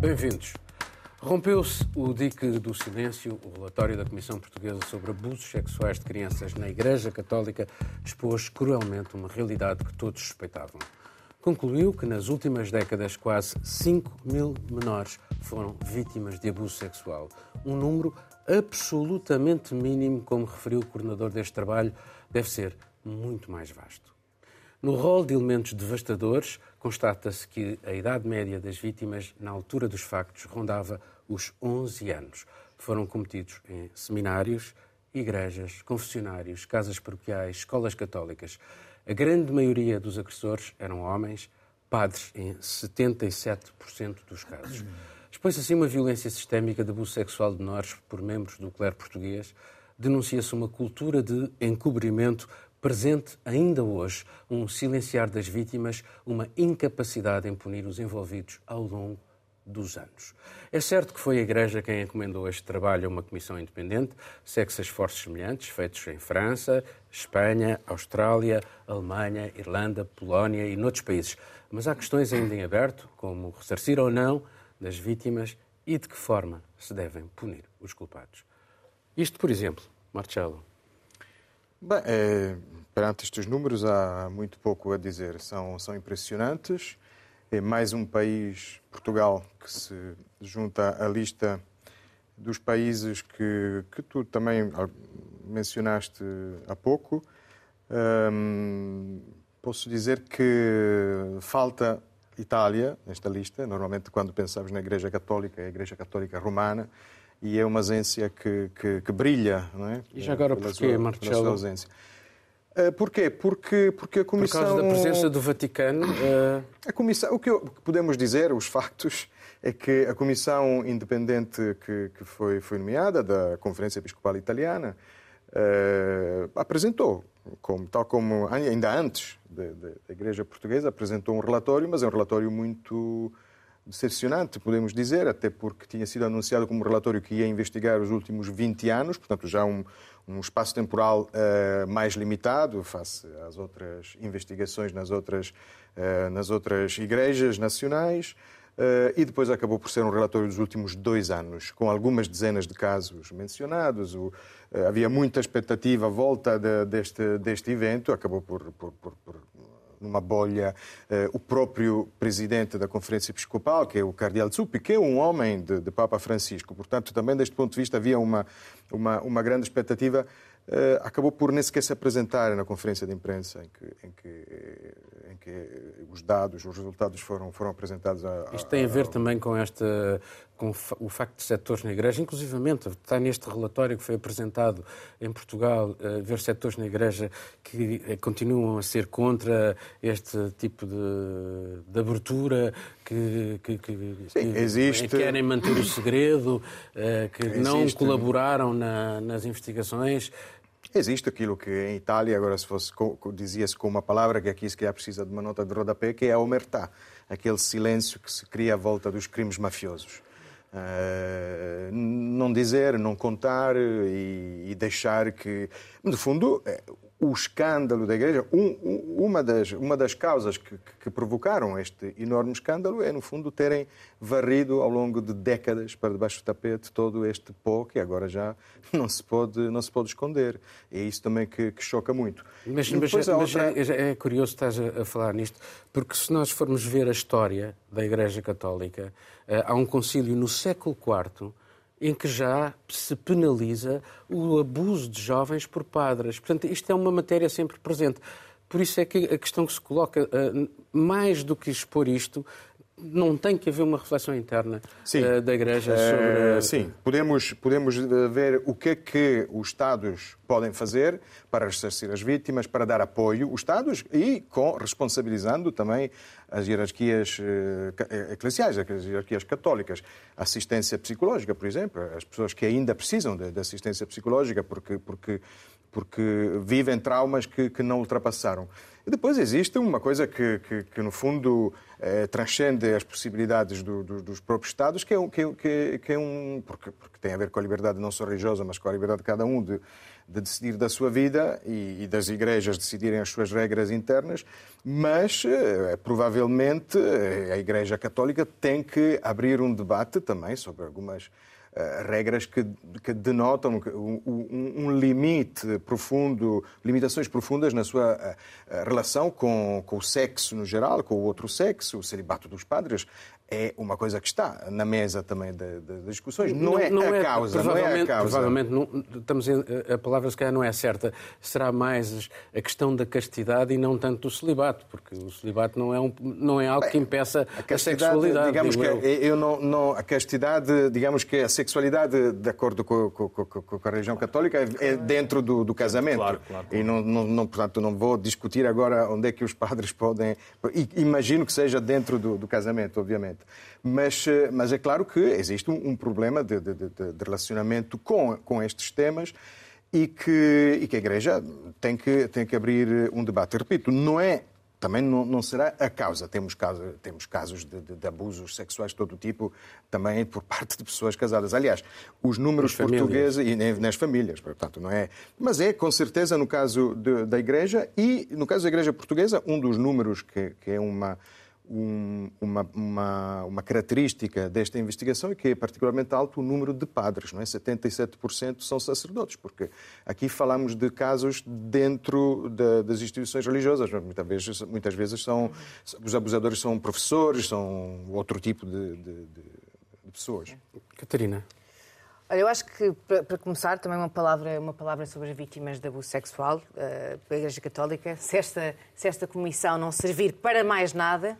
Bem-vindos. Rompeu-se o dique do silêncio. O relatório da Comissão Portuguesa sobre abusos sexuais de crianças na Igreja Católica expôs cruelmente uma realidade que todos suspeitavam. Concluiu que nas últimas décadas quase 5 mil menores foram vítimas de abuso sexual. Um número absolutamente mínimo, como referiu o coordenador deste trabalho, deve ser muito mais vasto. No rol de elementos devastadores, constata-se que a idade média das vítimas, na altura dos factos, rondava os 11 anos. Foram cometidos em seminários, igrejas, confessionários, casas paroquiais, escolas católicas. A grande maioria dos agressores eram homens, padres em 77% dos casos. Expõe-se assim uma violência sistémica de abuso sexual de menores por membros do clero português. Denuncia-se uma cultura de encobrimento presente ainda hoje, um silenciar das vítimas, uma incapacidade em punir os envolvidos ao longo dos anos. É certo que foi a Igreja quem encomendou este trabalho a uma comissão independente, segue-se esforços semelhantes feitos em França, Espanha, Austrália, Alemanha, Irlanda, Polónia e noutros países. Mas há questões ainda em aberto, como ressarcir ou não das vítimas e de que forma se devem punir os culpados. Isto, por exemplo, Marcelo. Bem, é, perante estes números há muito pouco a dizer. São, são impressionantes. É mais um país, Portugal, que se junta à lista dos países que, que tu também mencionaste há pouco. posso dizer que falta Itália nesta lista. Normalmente, quando pensamos na Igreja Católica, é a Igreja Católica Romana e é uma ausência que, que, que brilha, não é? E já agora porquê, sua, Marcelo? Ausência. Uh, porquê? Porque, porque a Comissão... Por causa da presença do Vaticano? Uh... A Comissão, o que, que, podemos dizer, os factos, é que a Comissão Independente que, que foi, foi nomeada da Conferência Episcopal Italiana uh, apresentou, como, tal como ainda antes da Igreja Portuguesa, apresentou um relatório, mas é um relatório muito decepcionante, podemos dizer, até porque tinha sido anunciado como relatório que ia investigar os últimos 20 anos, portanto, já um, um espaço temporal uh, mais limitado face às outras investigações nas outras, uh, nas outras igrejas nacionais. Uh, e depois acabou por ser um relatório dos últimos dois anos, com algumas dezenas de casos mencionados. O, havia muita expectativa à volta de, deste, deste evento, acabou por, por, por, por numa bolha eh, o próprio presidente da Conferência Episcopal, que é o Cardeal Zuppi, que é um homem de, de Papa Francisco. Portanto, também deste ponto de vista havia uma, uma, uma grande expectativa Uh, acabou por nem sequer se apresentar na conferência de imprensa em que, em que, em que os dados, os resultados foram, foram apresentados. A, a, Isto tem a ver a... também com, esta, com o facto de setores na Igreja, inclusivamente está neste relatório que foi apresentado em Portugal, uh, ver setores na Igreja que uh, continuam a ser contra este tipo de, de abertura, que, que, que, Sim, existe... que, querem manter o segredo, que existe... não colaboraram na, nas investigações. Existe aquilo que em Itália, agora se fosse, dizia-se com uma palavra que aqui se calhar precisa de uma nota de rodapé, que é a omertá, aquele silêncio que se cria à volta dos crimes mafiosos. Uh, não dizer, não contar e, e, deixar que, no fundo, é, o escândalo da Igreja, um, uma, das, uma das causas que, que, provocaram este enorme escândalo é, no fundo, terem varrido ao longo de décadas para debaixo do tapete todo este pó que agora já não se pode, não se pode esconder. É isso também que, que choca muito. Mas, mas, outra... mas é, é, curioso estás a, a, falar nisto, porque se nós formos ver a história da Igreja Católica, eh, há um concílio no século IV em que já se penaliza o abuso de jovens por padres. Portanto, isto é uma matéria sempre presente. Por isso é que a questão que se coloca, eh, mais do que expor isto, não tem que haver uma reflexão interna. Uh, da Igreja sobre. Uh, sim, podemos, podemos ver o que é que os Estados podem fazer para ressarcir as vítimas, para dar apoio, os Estados, e com, responsabilizando também as hierarquias uh, eclesiais, as hierarquias católicas. Assistência psicológica, por exemplo, as pessoas que ainda precisam de, de assistência psicológica porque, porque, porque vivem traumas que, que não ultrapassaram. E depois existe uma coisa que, que, que no fundo, eh, transcende as possibilidades do, do, dos próprios Estados, que é, um, que, que, é um. Porque, porque, tem a ver com a liberdade não só religiosa, mas com a liberdade de cada um de, de decidir da sua vida e, e das igrejas decidirem as suas regras internas, mas eh, provavelmente a Igreja Católica tem que abrir um debate também sobre algumas eh, regras que, que denotam um, um, limite profundo, limitações profundas na sua uh, relação com, com o sexo no geral, com o outro sexo, o celibato dos padres é uma coisa que está na mesa também das discussões. Não, não, é, não a é, causa, não é a causa. Provavelmente, não, estamos em, a palavra se calhar não é certa. Será mais a questão da castidade e não tanto do celibato, porque o celibato não é, um, não é algo que impeça a, a sexualidade. Digamos que eu. eu não, não, a castidade, digamos que a sexualidade, de acordo com, com, com, com a religião católica, é dentro do, do casamento. Claro, claro, claro. E não, não, portanto, não vou discutir agora onde é que os padres podem. Imagino que seja dentro do, do casamento, obviamente. Mas, eh, mas é claro que existe um, um problema de, de, de, relacionamento com, com estes temas e que, e que a Igreja tem que, tem que abrir um debate. Repito, não é também não, não, será a causa. Temos, casos, temos casos de, de, de, abusos sexuais de todo tipo, também por parte de pessoas casadas. Aliás, os números portugueses e nas famílias, portanto, não é. Mas é, com certeza, no caso de, da Igreja e no caso da Igreja Portuguesa, um dos números que, que é uma um, uma, uma, uma, característica desta investigação é que é particularmente alto o número de padres, não é? 77% são sacerdotes, porque aqui falamos de casos dentro de, das instituições religiosas, muitas vezes, muitas vezes são, os abusadores são professores, são outro tipo de, de, de pessoas. Catarina. Olha, eu acho que, para, começar, também uma palavra, uma palavra sobre as vítimas de abuso sexual uh, pela Igreja Católica. Se esta, se esta comissão não servir para mais nada,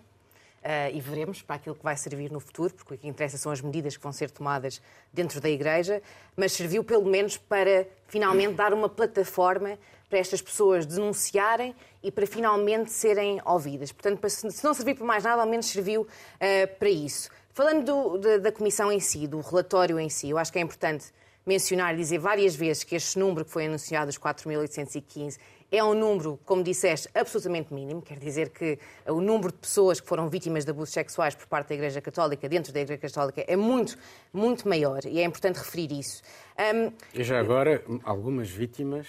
Uh, e veremos para aquilo que vai servir no futuro, porque o que interessa são as medidas que vão ser tomadas dentro da Igreja, mas serviu pelo menos para finalmente dar uma plataforma para estas pessoas denunciarem e para finalmente serem ouvidas. Portanto, se não servir para mais nada, ao menos serviu uh, para isso. Falando do, da, da comissão em si, do relatório em si, eu acho que é importante mencionar e dizer várias vezes que este número que foi anunciado, os 4.815, é um número, como disseste, absolutamente mínimo. Quer dizer que o número de pessoas que foram vítimas de abusos sexuais por parte da Igreja Católica, dentro da Igreja Católica, é muito, muito maior. E é importante referir isso. Um... E já agora, algumas vítimas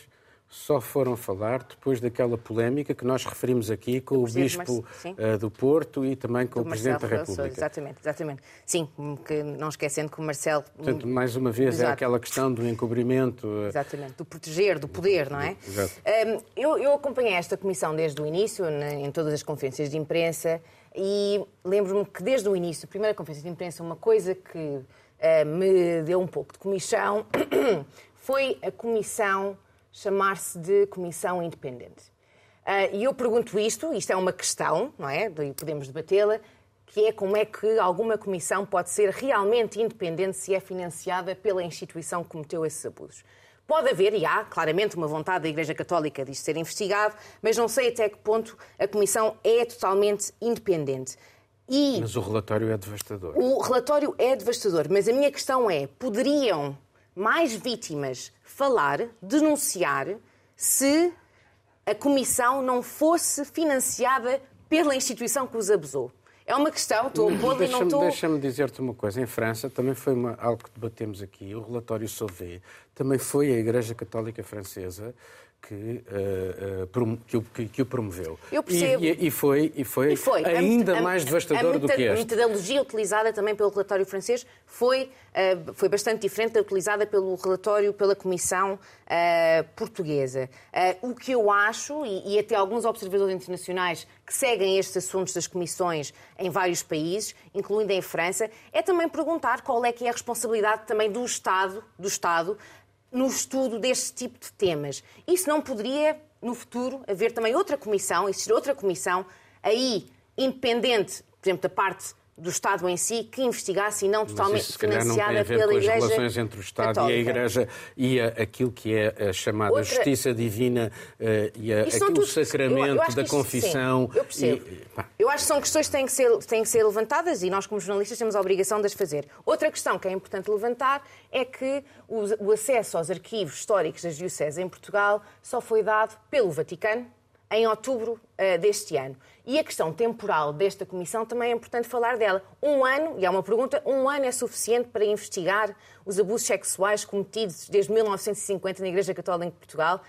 só foram falar depois daquela polémica que nós referimos aqui com o, o Bispo uh, do Porto e também com do o Presidente da República. exatamente, exatamente. Sim, que, não esquecendo que o Marcelo... Portanto, mais uma vez, é Exato. é aquela questão do encobrimento... Uh... Exatamente, do proteger, do poder, não é? Exato. Um, eu, eu acompanhei esta comissão desde o início, em todas as conferências de imprensa, e lembro-me que desde o início, a primeira conferência de imprensa, uma coisa que uh, me deu um pouco de comissão foi a comissão chamar-se de Comissão Independente. Uh, e eu pergunto isto, isto é uma questão, não é? E podemos debatê-la, que é como é que alguma comissão pode ser realmente independente se é financiada pela instituição que cometeu esses abusos. Pode haver, e há, claramente, uma vontade da Igreja Católica de isto ser investigado, mas não sei até que ponto a Comissão é totalmente independente. E mas o relatório é devastador. O relatório é devastador, mas a minha questão é: poderiam mais vítimas falar, denunciar, se a comissão não fosse financiada pela instituição que os abusou. É uma questão, estou a pô e não estou... Deixa-me dizer-te uma coisa. Em França também foi uma, algo que debatemos aqui. O relatório Sauvé também foi a Igreja Católica Francesa que, uh, uh, que, que, o promoveu. Eu percebo. E, e, foi, e foi, e foi. ainda a, mais devastador a, do que este. A metodologia utilizada também pelo relatório francês foi, uh, foi bastante diferente da utilizada pelo relatório pela Comissão Portuguesa. o que eu acho, e, e até alguns observadores internacionais que seguem estes assuntos das comissões em vários países, incluindo em França, é também perguntar qual é que é a responsabilidade também do Estado, do Estado no estudo deste tipo de temas. Isso não poderia, no futuro, haver também outra comissão, existir outra comissão, aí independente, por exemplo, da parte do Estado em si que investigasse e não totalmente isso, financiada não pela Igreja. As relações entre o Estado Católica. e a Igreja e a, aquilo que é a chamada Outra... justiça divina uh, e a, aquilo, o sacramento eu, eu da confissão. Sim, eu percebo. E, eu acho que são questões que têm que, ser, têm que ser levantadas e nós, como jornalistas, temos a obrigação de as fazer. Outra questão que é importante levantar é que o, o acesso aos arquivos históricos das dioceses em Portugal só foi dado pelo Vaticano em outubro uh, deste ano. E a questão temporal desta comissão também é importante falar dela. Um ano, e é uma pergunta, um ano é suficiente para investigar os abusos sexuais cometidos desde 1950 na Igreja Católica em Portugal?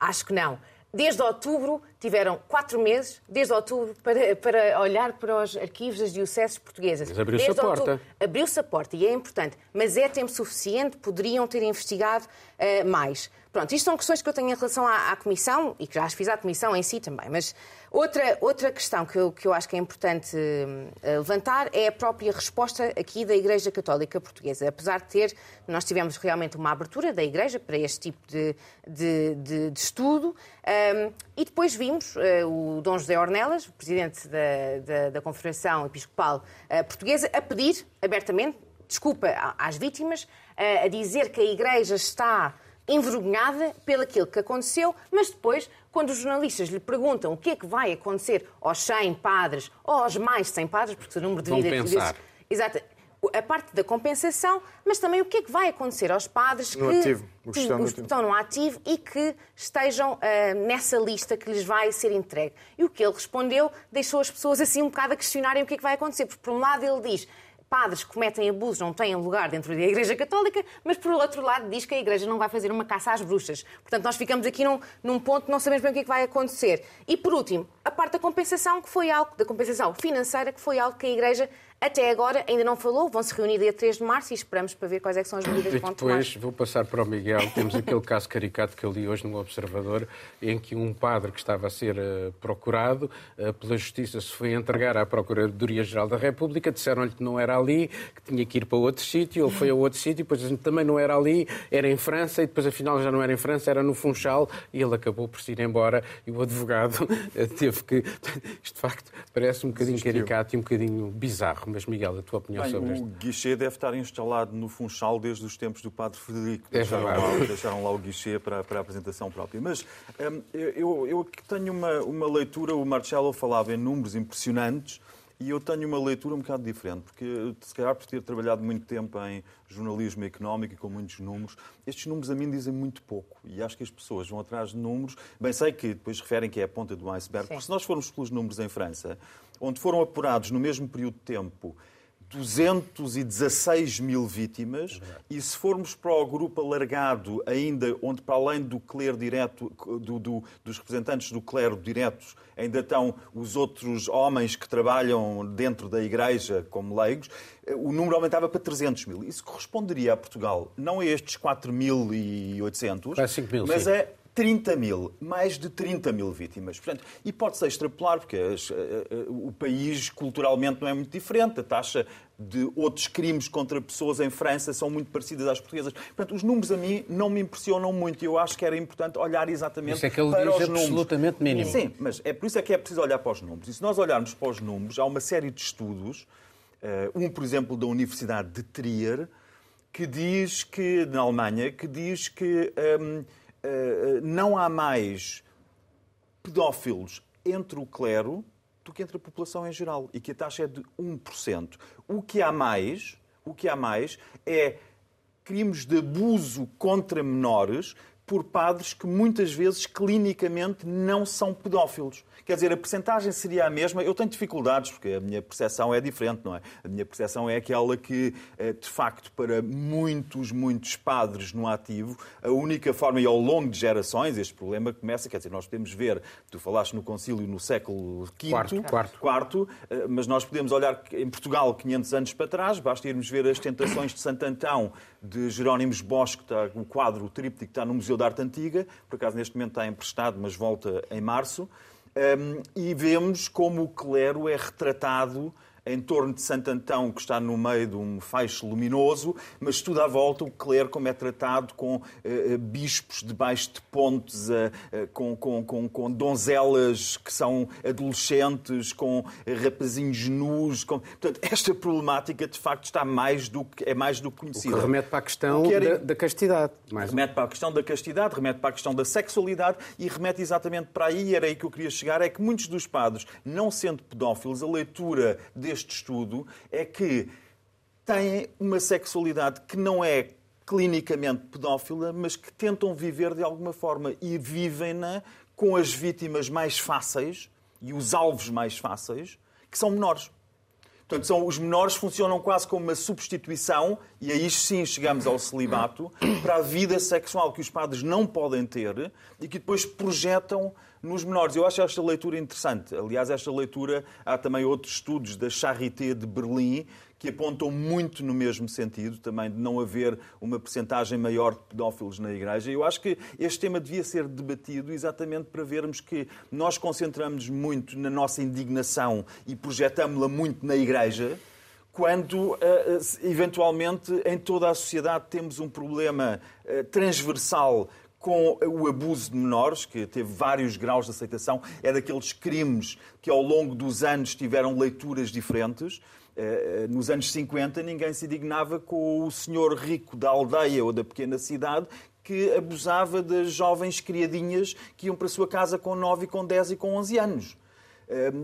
Acho que não. Desde outubro, tiveram quatro meses, desde outubro, para, para olhar para os arquivos das dioceses portuguesas. Mas abriu-se a porta. Abriu-se a porta e é importante. Mas é tempo suficiente, poderiam ter investigado uh, mais. Pronto, isto são questões que eu tenho em relação à, à, Comissão e que já as fiz à Comissão em si também. Mas outra, outra questão que eu, que eu acho que é importante uh, levantar é a própria resposta aqui da Igreja Católica Portuguesa. Apesar de ter, nós tivemos realmente uma abertura da Igreja para este tipo de, de, de, de estudo. Um, ehm, e depois vimos uh, o Dom José Ornelas, o presidente da, da, da Confederação Episcopal uh, Portuguesa, a pedir abertamente desculpa às vítimas, a dizer que a Igreja está envergonhada pelo aquilo que aconteceu, mas depois, quando os jornalistas lhe perguntam o que é que vai acontecer aos 100 padres ou aos mais de 100 padres, porque o número de vida... Compensar. Exato. A parte da compensação, mas também o que é que vai acontecer aos padres no que, ativo, que, estão no ativo e que estejam uh, nessa lista que lhes vai ser entregue. E o que ele respondeu deixou as pessoas assim um bocado a questionarem o que é que vai acontecer, porque por um lado ele diz padres cometem abusos não têm lugar dentro da Igreja Católica, mas por outro lado diz que a Igreja não vai fazer uma caça às bruxas. Portanto, nós ficamos aqui num, num ponto, não sabemos bem o que, é que vai acontecer. E por último, a parte da compensação, que foi algo, da compensação financeira, que foi algo que a Igreja até agora ainda não falou, vão se reunir dia 3 de março e esperamos para ver quais é são as medidas que vão tomar. Depois vou passar para o Miguel. Temos aquele caso caricato que eu li hoje no Observador, em que um padre que estava a ser uh, procurado uh, pela Justiça se foi entregar à Procuradoria-Geral da República, disseram-lhe que não era ali, que tinha que ir para outro sítio, ele foi a outro sítio, depois também não era ali, era em França, e depois afinal já não era em França, era no Funchal, e ele acabou por se ir embora, e o advogado teve que... Isto de facto parece um bocadinho caricato e um bocadinho bizarro. Mas, Miguel, a tua opinião Bem, sobre o isto? O guichê deve estar instalado no Funchal desde os tempos do Padre Frederico. É deixaram, lá, deixaram lá o guichê para, para a apresentação própria. Mas hum, eu, eu tenho uma, uma leitura, o Marcelo falava em números impressionantes, e eu tenho uma leitura um bocado diferente, porque se calhar por ter trabalhado muito tempo em jornalismo económico e com muitos números, estes números a mim dizem muito pouco. E acho que as pessoas vão atrás de números. Bem, sei que depois referem que é a ponta do iceberg, Sim. porque se nós formos pelos números em França, onde foram apurados no mesmo período de tempo 216 mil vítimas e se formos para o grupo alargado, ainda onde para além do clero direto, do, do, dos representantes do clero diretos, ainda estão os outros homens que trabalham dentro da igreja como leigos, o número aumentava para 300 mil. Isso corresponderia a Portugal, não a estes 4.800, mas sim. é 30 mil, mais de 30 mil vítimas. Portanto, e pode-se extrapolar, porque as, o país culturalmente não é muito diferente, a taxa de outros crimes contra pessoas em França são muito parecidas às portuguesas. Portanto, os números a mim não me impressionam muito e eu acho que era importante olhar exatamente isso é que ele para diz os números. absolutamente mínimo. Sim, mas é por isso é que é preciso olhar para os números. E se nós olharmos para os números, há uma série de estudos, eh, um, por exemplo, da Universidade de Trier, que diz que, na Alemanha, que diz que... Um, eh, não há mais pedófilos entre o clero do que entre a população em geral e que a taxa é de 1%. O que há mais, o que há mais é crimes de abuso contra menores por padres que muitas vezes clinicamente não são pedófilos. Quer dizer, a percentagem seria a mesma. Eu tenho dificuldades, porque a minha percepção é diferente, não é? A minha percepção é aquela que, eh, de facto, para muitos, muitos padres no ativo, a única forma, e ao longo de gerações, este problema começa, quer dizer, nós podemos ver, tu falaste no concílio no século V, quarto, quarto. quarto eh, mas nós podemos olhar em Portugal 500 anos para trás, basta irmos ver as tentações de Santo Antão de Jerónimos Bosco, está, o quadro, o tríptico que está no Museu da Arte Antiga, por acaso neste momento está emprestado, mas volta em março. Um, e vemos como o clero é retratado em torno de Santo Antão, que está no meio de um feixe luminoso, mas tudo à volta o clero como é tratado com uh, bispos debaixo de pontes, uh, uh, com, com, com, com, donzelas que são adolescentes, com rapazinhos nus. Com... Portanto, esta problemática de facto está mais do que, é mais do que conhecida. O que remete para a questão era... da, da, castidade. Mais remete para a questão da castidade, remete para a questão da sexualidade e remete exatamente para aí, era aí que eu queria chegar, é que muitos dos padres, não sendo pedófilos, a leitura deste deste estudo é que têm uma sexualidade que não é clinicamente pedófila, mas que tentam viver de alguma forma e vivem-na com as vítimas mais fáceis e os alvos mais fáceis, que são menores. Portanto, são, os menores funcionam quase como uma substituição, e aí sim chegamos ao celibato, para a vida sexual que os padres não podem ter e que depois projetam nos menores. Eu acho esta leitura interessante. Aliás, esta leitura, há também outros estudos da Charité de Berlim que apontam muito no mesmo sentido, também de não haver uma percentagem maior de pedófilos na Igreja. Eu acho que este tema devia ser debatido exatamente para vermos que nós concentramos muito na nossa indignação e projetamos-la muito na Igreja, quando, eh, eventualmente, em toda a sociedade temos um problema eh, transversal com o abuso de menores, que teve vários graus de aceitação, é daqueles crimes que ao longo dos anos tiveram leituras diferentes. Eh, nos anos 50, ninguém se indignava com o senhor rico da aldeia ou da pequena cidade que abusava das jovens criadinhas que iam para a sua casa com 9, com 10 e com 11 anos.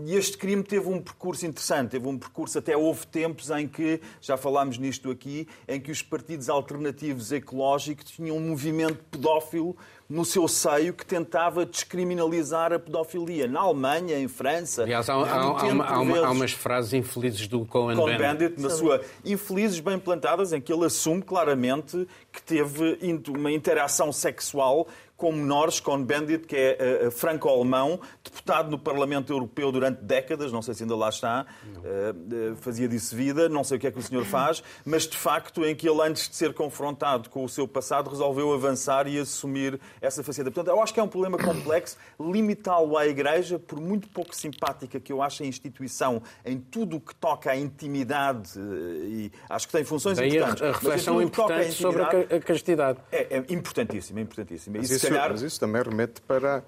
E este crime teve um percurso interessante, teve um percurso, até houve tempos em que, já falámos nisto aqui, em que os partidos alternativos ecológicos tinham um movimento pedófilo no seu seio que tentava descriminalizar a pedofilia. Na Alemanha, em França. Aliás, há, há, há, uma, há, umas frases infelizes do Cohen Bandit. Bandit, na sua infelizes bem plantadas, em que ele assume claramente que teve uma interação sexual com menores, com Bendit, que é uh, franco-alemão, deputado no Parlamento Europeu durante décadas, não sei se ainda lá está, uh, fazia disso vida, não sei o que é que o senhor faz, mas de facto em que ele, antes de ser confrontado com o seu passado, resolveu avançar e assumir essa faceta. Portanto, eu acho que é um problema complexo, limitá-lo à Igreja, por muito pouco simpática que eu acho a instituição em tudo o que toca à intimidade, e acho que tem funções Daí importantes. a reflexão importante sobre a castidade. É, é importantíssima, é importantíssima. Mas isso, calhar... mas isso também remete para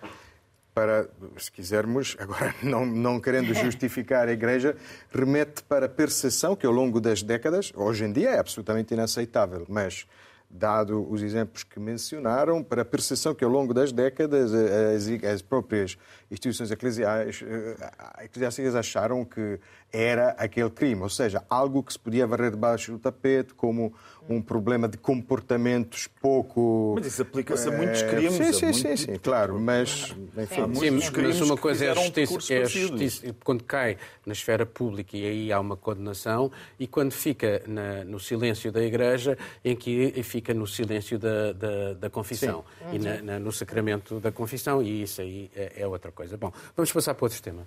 para, se quisermos, agora não, não querendo justificar a Igreja, remete para a percepção que ao longo das décadas, hoje em dia é absolutamente inaceitável, mas dado os exemplos que mencionaram, para a percepção que ao longo das décadas as, as próprias instituições eclesiásticas acharam que era aquele crime, ou seja, algo que se podia varrer debaixo do tapete, como um problema de comportamentos pouco. Mas isso aplica-se a muitos eh, crimes. Sim, sim, sim, sim, claro, mas. Enfim, sim, mas uma coisa é a justiça, é a justiça, quando cai na esfera pública e aí há uma condenação, e quando fica na, no silêncio da Igreja, em que fica no silêncio da, da, da confissão sim. e na, na, no sacramento da confissão, e isso aí é, é outra coisa. Bom, vamos passar para outro tema.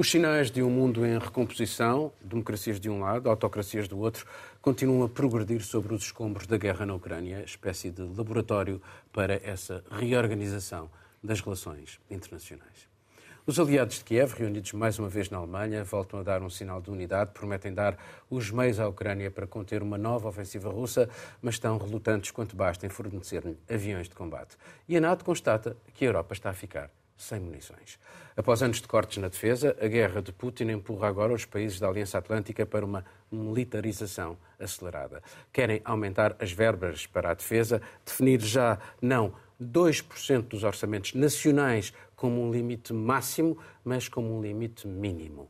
Os sinais de um mundo em recomposição, democracias de um lado, autocracias do outro, continuam a progredir sobre os escombros da guerra na Ucrânia, espécie de laboratório para essa reorganização das relações internacionais. Os aliados de Kiev, reunidos mais uma vez na Alemanha, voltam a dar um sinal de unidade, prometem dar os meios à Ucrânia para conter uma nova ofensiva russa, mas estão relutantes quanto basta em fornecer-lhe aviões de combate. E a NATO constata que a Europa está a ficar sem munições. Após anos de cortes na defesa, a guerra de Putin empurra agora os países da Aliança Atlântica para uma militarização acelerada. Querem aumentar as verbas para a defesa, definir já não 2% dos orçamentos nacionais como um limite máximo, mas como um limite mínimo.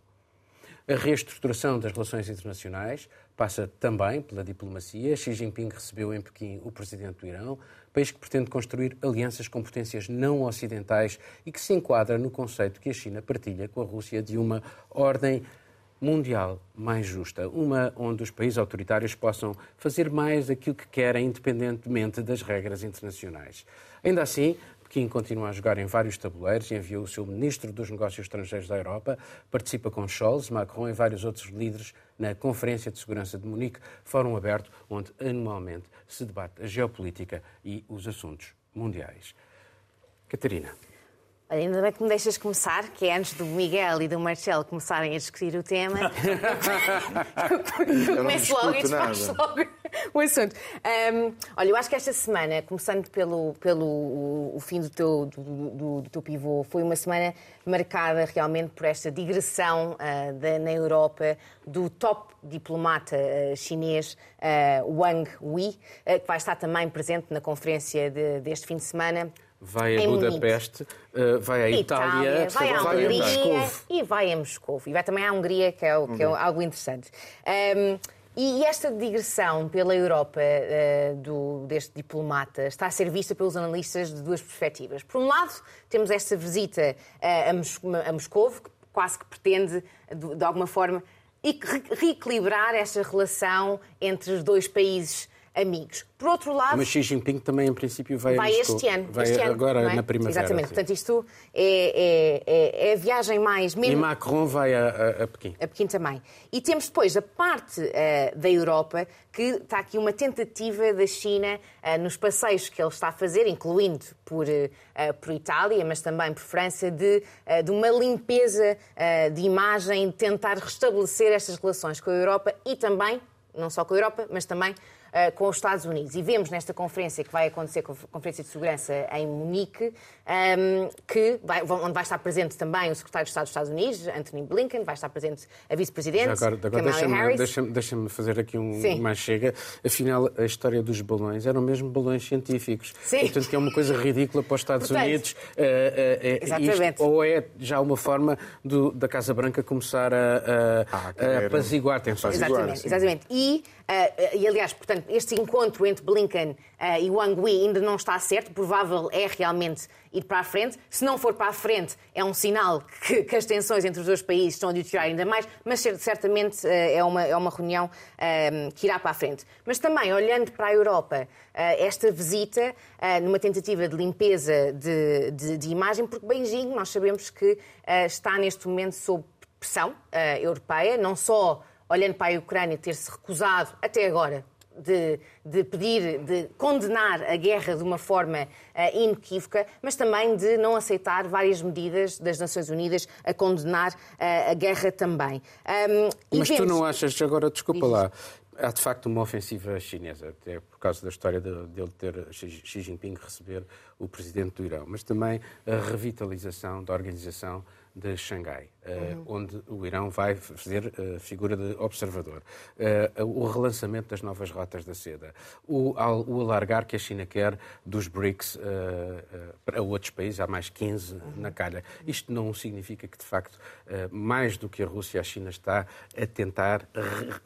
A reestruturação das relações internacionais passa também pela diplomacia. Xi Jinping recebeu em Pequim o presidente do Irão, país que pretende construir alianças com potências não ocidentais e que se enquadra no conceito que a China partilha com a Rússia de uma ordem mundial mais justa, uma onde os países autoritários possam fazer mais aquilo que querem, independentemente das regras internacionais. Ainda assim, Pequim continua a jogar em vários tabuleiros e enviou o seu ministro dos Negócios Estrangeiros da Europa, participa com Scholz, Macron e vários outros líderes na Conferência de Segurança de Munique, fórum aberto onde anualmente se debate a geopolítica e os assuntos mundiais. Catarina. Olha, ainda bem que me deixas começar, que é antes do Miguel e do Marcelo começarem a discutir o tema. eu começo logo e despacho logo o assunto. Um, olha, eu acho que esta semana, começando pelo, pelo o, o fim do teu, do, do, do, teu pivô, foi uma semana marcada realmente por esta digressão uh, da, na Europa do top diplomata uh, chinês uh, Wang Yi, que vai estar também presente na conferência de, deste fim de semana vai a Em. Budapeste, vai à Itália, vai à vai a Moscou. e vai a Moscou. E vai também à Hungria, que é, que é algo interessante. Um, e esta digressão pela Europa eh, do, deste diplomata está a ser vista pelos analistas de duas perspectivas. Por um lado, temos esta visita eh, a, Mos a Moscou, que quase que pretende, de, de alguma forma, re- reequilibrar esta relação entre os dois países amigos. Por outro lado, Mas Xi Jinping também, em princípio, vai, Vai Moscou. este ano. Vai este ano, agora não é? na primavera. Exatamente. sim. Portanto, isto é, é- é- é a viagem mais... E Macron vai a, a- a Pequim. a Pequim também. E temos depois a parte eh, da Europa, que está aqui uma tentativa da China eh, nos passeios que ele está a fazer, incluindo por, eh, por Itália, mas também por França, de, de uma limpeza de imagem, de tentar restabelecer estas relações com a Europa e também, não só com a Europa, mas também eh, com os Estados Unidos. E vemos nesta conferência que vai acontecer, conf- Conferência de Segurança em Munique, ehm, que vai, vão- onde vai estar presente também o Secretário de Estado dos Estados Unidos, Anthony Blinken, vai estar presente a Vice-Presidente, Agora, agora Kamala deixa-me Harris. deixa deixa fazer aqui um Sim. mais chega. Afinal, a história dos balões eram mesmo balões científicos. Sim. Portanto, que é uma coisa ridícula para os Estados Portanto, Unidos. Exatamente. isto- ou é já uma forma do- da Casa Branca começar a, a, Ah, a apaziguar tensões. Apaziguar. Exatamente, exatamente. E, e, aliás, portanto, este encontro entre Blinken eh, e Wang Yi ainda não está certo. Provável é realmente ir para a frente. Se não for para a frente, é um sinal que, que as tensões entre os dois países estão a deteriorar ainda mais, mas cer- certamente eh, é, uma, é uma reunião eh, que irá para a frente. Mas também, olhando para a Europa, eh, esta visita, eh, numa tentativa de limpeza de, de- de imagem, porque Beijing, nós sabemos que eh, está neste momento sob pressão eh, europeia, não só olhando para a Ucrânia ter-se recusado até agora de, de pedir, de condenar a guerra de uma forma eh, inequívoca, mas também de não aceitar várias medidas das Nações Unidas a condenar eh, a guerra também. E Mas tu vemos- não achas, agora desculpa Diz. lá, há de facto uma ofensiva chinesa, até causa da história de- dele ter Xi Jinping receber o presidente do Irão, mas também a revitalização da organização de Xangai, eh, Uhum. onde o Irão vai fazer a figura de observador, Eh, o relançamento das novas rotas da seda, o, o alargar que a China quer dos BRICS eh, eh, para outros países, há mais 15 Uhum. na calha. Isto não significa que, de facto, eh, mais do que a Rússia, a China está a tentar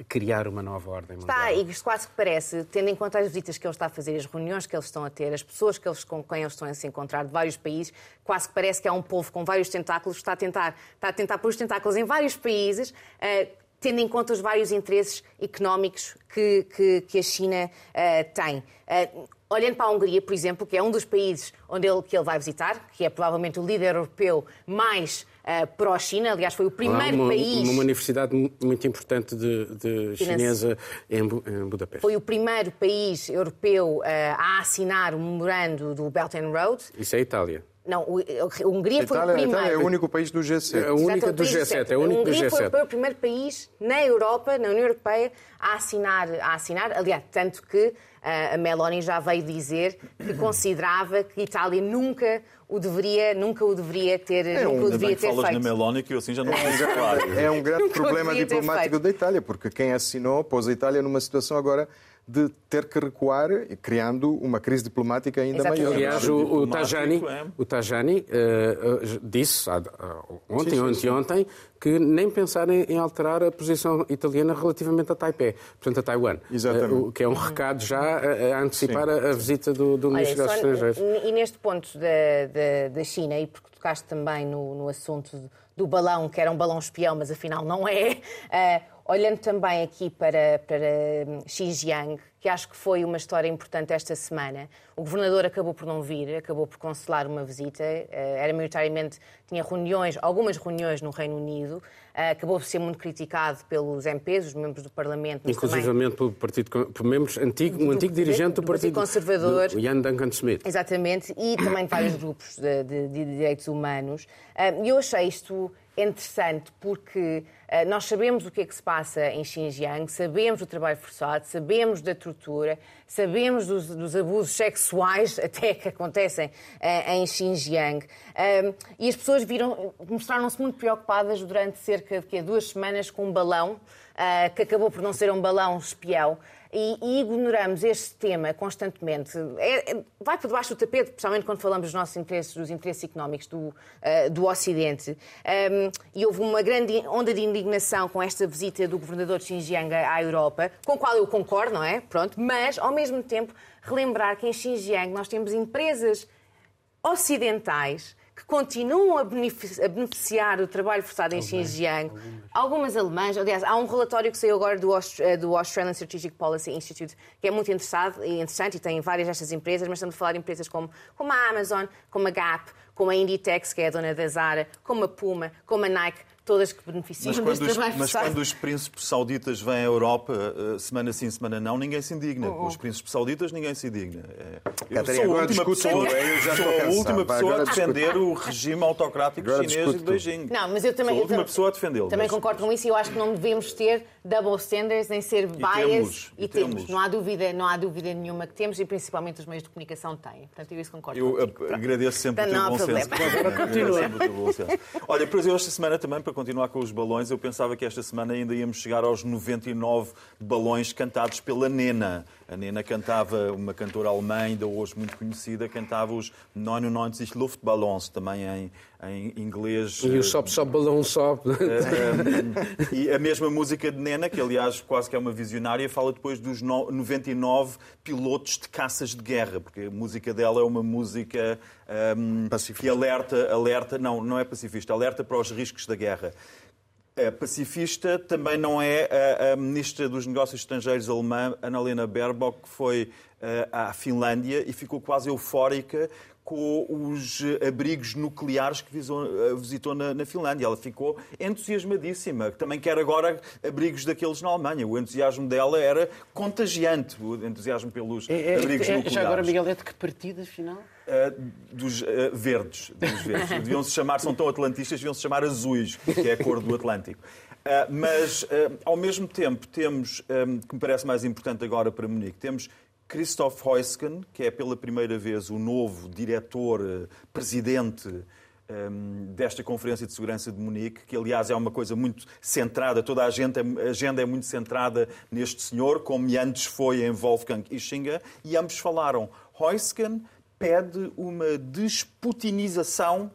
criar uma nova ordem mundial. Está, e isto quase que parece, tendo em conta as visitas que ele está a fazer, as reuniões que eles estão a ter, as pessoas que eles, com quem eles estão a se encontrar de vários países, quase que parece que é um povo com vários tentáculos está a tentar, está a tentar pôr os tentáculos em vários países, eh, tendo em conta os vários interesses económicos que, que, que a China eh, tem. Eh, olhando para a Hungria, por exemplo, que é um dos países onde ele, que ele vai visitar, que é provavelmente o líder europeu mais eh, pró-China, aliás, foi o primeiro uma, país. uma universidade mu- muito importante de, de chinesa em, em Budapeste. Foi o primeiro país europeu eh, a assinar o memorando do Belt and Road. Isso é a Itália. Não, o, a Hungria A foi o Itália, a primeiro. Itália é o único país do É G7. a única do país G7, é o único a do Hungria foi G7. o primeiro país na Europa, na União Europeia, a assinar, a assinar aliás, tanto que eh, a Meloni já veio dizer que considerava que a Itália nunca o deveria, nunca o deveria ter, nunca o Ainda bem deveria ter falas na feito. Meloni, que eu assim já não fico claro. É um grande Nunca problema diplomático da Itália, porque quem assinou pôs a Itália numa situação agora de ter que recuar, criando uma crise diplomática ainda Exatamente. maior. Aliás, o, o Tajani, é. o Tajani eh, eh, disse há- ontem, Sim, sim, ontem, sim. ontem, que nem pensar em, alterar a posição italiana relativamente a Taipei, portanto a Taiwan. Exatamente. Eh, o que é um recado já a, a antecipar a, a visita do, do Ministro dos Estrangeiros. E neste ponto da, da, da China, e porque tocaste também no, no assunto do balão, que era um balão espião, mas afinal não é, olhando também aqui para, para hum, Xinjiang, que acho que foi uma história importante esta semana. O governador acabou por não vir, acabou por cancelar uma visita, eh, era maioritariamente, tinha reuniões, algumas reuniões no Reino Unido, eh, acabou por ser muito criticado pelos MPs, os membros do Parlamento, também Inclusivamente pelo partido, por membros, antigo, um Do- antigo dirigente do, do Partido Conservador. do Ian Duncan Smith. Exatamente, e também de vários grupos de, de- de direitos humanos. Ah, E eu achei isto interessante porque ah, nós sabemos o que é que se passa em Xinjiang, sabemos do trabalho forçado, sabemos da tortura, sabemos dos, dos abusos sexuais até que acontecem ah, em Xinjiang. Ah, E as pessoas viram, mostraram-se muito preocupadas durante cerca de duas semanas com um balão uh, que acabou por não ser um balão espião e, e ignoramos este tema constantemente. É, é, vai por debaixo do tapete, principalmente quando falamos dos nossos interesses, dos interesses económicos do, uh, do Ocidente. Um, e houve uma grande onda de indignação com esta visita do governador de Xinjiang à Europa, com a qual eu concordo, não é? Pronto, mas, ao mesmo tempo, relembrar que em Xinjiang nós temos empresas ocidentais que continuam a beneficiar do trabalho forçado em Xinjiang. Algumas. alemãs. Aliás, há um relatório que saiu agora do, eh, do Australian Strategic Policy Institute, que é muito interessado, interessante e tem várias destas empresas, mas estamos a falar de empresas como, como a Amazon, como a Gap, como a Inditex, que é a dona da Zara, como a Puma, como a Nike todas que beneficiam mas deste trabalho Mas quando os príncipes sauditas vêm à Europa, eh, semana sim, semana não, ninguém se indigna. Com oh, oh. os príncipes sauditas, ninguém se indigna. É, eu sou a última pessoa, sou a última pessoa a defender o regime autocrático agora chinês de Beijing. Não, mas eu também, sou a última pessoa a defendê-lo. Também mas... concordo com isso e eu acho que não devemos ter double standards nem ser bias. E, e, temos. temos. Não, há dúvida, não há dúvida nenhuma que temos e principalmente os meios de comunicação têm. Portanto, eu isso concordo Eu agradeço sempre o teu bom senso. Agora continua. Olha, pois eu esta semana também, para continuar com os balões, eu pensava que esta semana ainda íamos chegar aos 99 balões cantados pela Nena. A Nena cantava, uma cantora alemã, ainda hoje muito conhecida, cantava os 99 Luftballons, também em, em inglês. E o Sob Sob Balão Sob. e a mesma música de Nena, que aliás quase que é uma visionária, fala depois dos 99 pilotos de caças de guerra, porque a música dela é uma música um, que alerta, alerta, não, não é pacifista, alerta para os riscos da guerra. Pacifista também não é a, a, ministra dos Negócios Estrangeiros alemã, Annalena Baerbock, que foi uh, à Finlândia e ficou quase eufórica com os abrigos nucleares que visou, visitou na, Finlândia. Ela ficou entusiasmadíssima. Também quer agora abrigos daqueles na Alemanha. O entusiasmo dela era contagiante, o entusiasmo pelos é, é, abrigos é, nucleares. Já agora, Miguel, é de que partido, afinal? Uh, dos uh, verdes. Dos verdes. Deviam-se chamar, são tão atlantistas, deviam-se chamar azuis, que é a cor do Atlântico. Uh, mas, ao mesmo tempo, temos, um, que me parece mais importante agora para Munique, temos Christoph Heusken, que é pela primeira vez o novo diretor, presidente um, desta Conferência de Segurança de Munique, que aliás é uma coisa muito centrada, toda a, gente, a agenda é muito centrada neste senhor, como antes foi em Wolfgang Ischinger, e ambos falaram. Heusken pede uma desputinização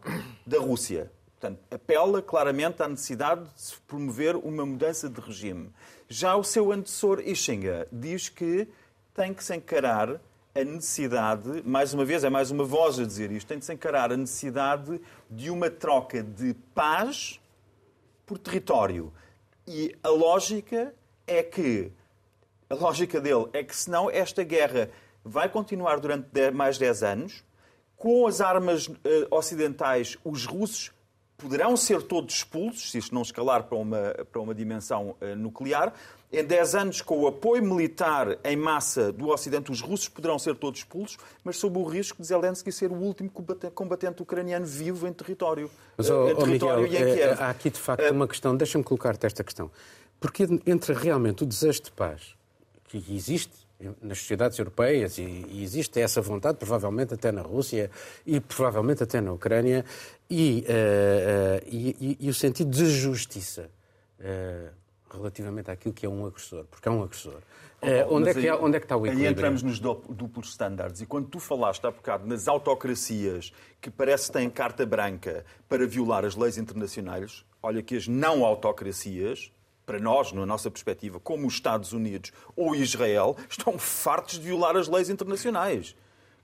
da Rússia. Portanto, apela claramente à necessidade de se promover uma mudança de regime. Já o seu antecessor Ischinger diz que tem que se encarar a necessidade, mais uma vez, é mais uma voz a dizer isto, tem de se encarar a necessidade de uma troca de paz por território. E a lógica é que, a lógica dele é que senão esta guerra vai continuar durante mais 10 anos. Com as armas uh, ocidentais, os russos poderão ser todos expulsos, se isto não escalar para uma, para uma dimensão uh, nuclear. Em 10 anos, com o apoio militar em massa do Ocidente, os russos poderão ser todos expulsos, mas sob o risco de Zelensky ser o último combatente ucraniano vivo em território. Mas, oh, em território Miguel, e em Kiev. há aqui de facto uma questão, deixa-me colocar-te esta questão. Porque entre realmente o desejo de paz que existe nas sociedades europeias e, e, existe essa vontade, provavelmente até na Rússia e provavelmente até na Ucrânia, e, uh, uh, e, e o sentido de justiça uh, relativamente àquilo que é um agressor, porque é um agressor. Oh, onde, é que, onde é que está o equilíbrio? Aí entramos nos duplos standards. E quando tu falaste há bocado nas autocracias que parece que têm carta branca para violar as leis internacionais, olha que as não autocracias para nós, na nossa perspectiva, como os Estados Unidos ou Israel, estão fartos de violar as leis internacionais.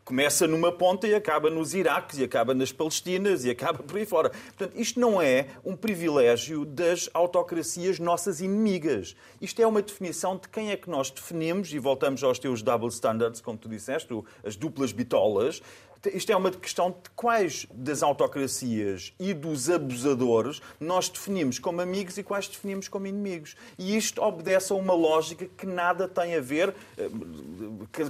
Começa numa ponta e acaba nos Iraques, e acaba nas Palestinas, e acaba por aí fora. Portanto, isto não é um privilégio das autocracias nossas inimigas. Isto é uma definição de quem é que nós definimos, e voltamos aos teus double standards, como tu disseste, as duplas bitolas, isto é uma questão de quais das autocracias e dos abusadores nós definimos como amigos e quais definimos como inimigos. E isto obedece a uma lógica que nada tem a ver, eh,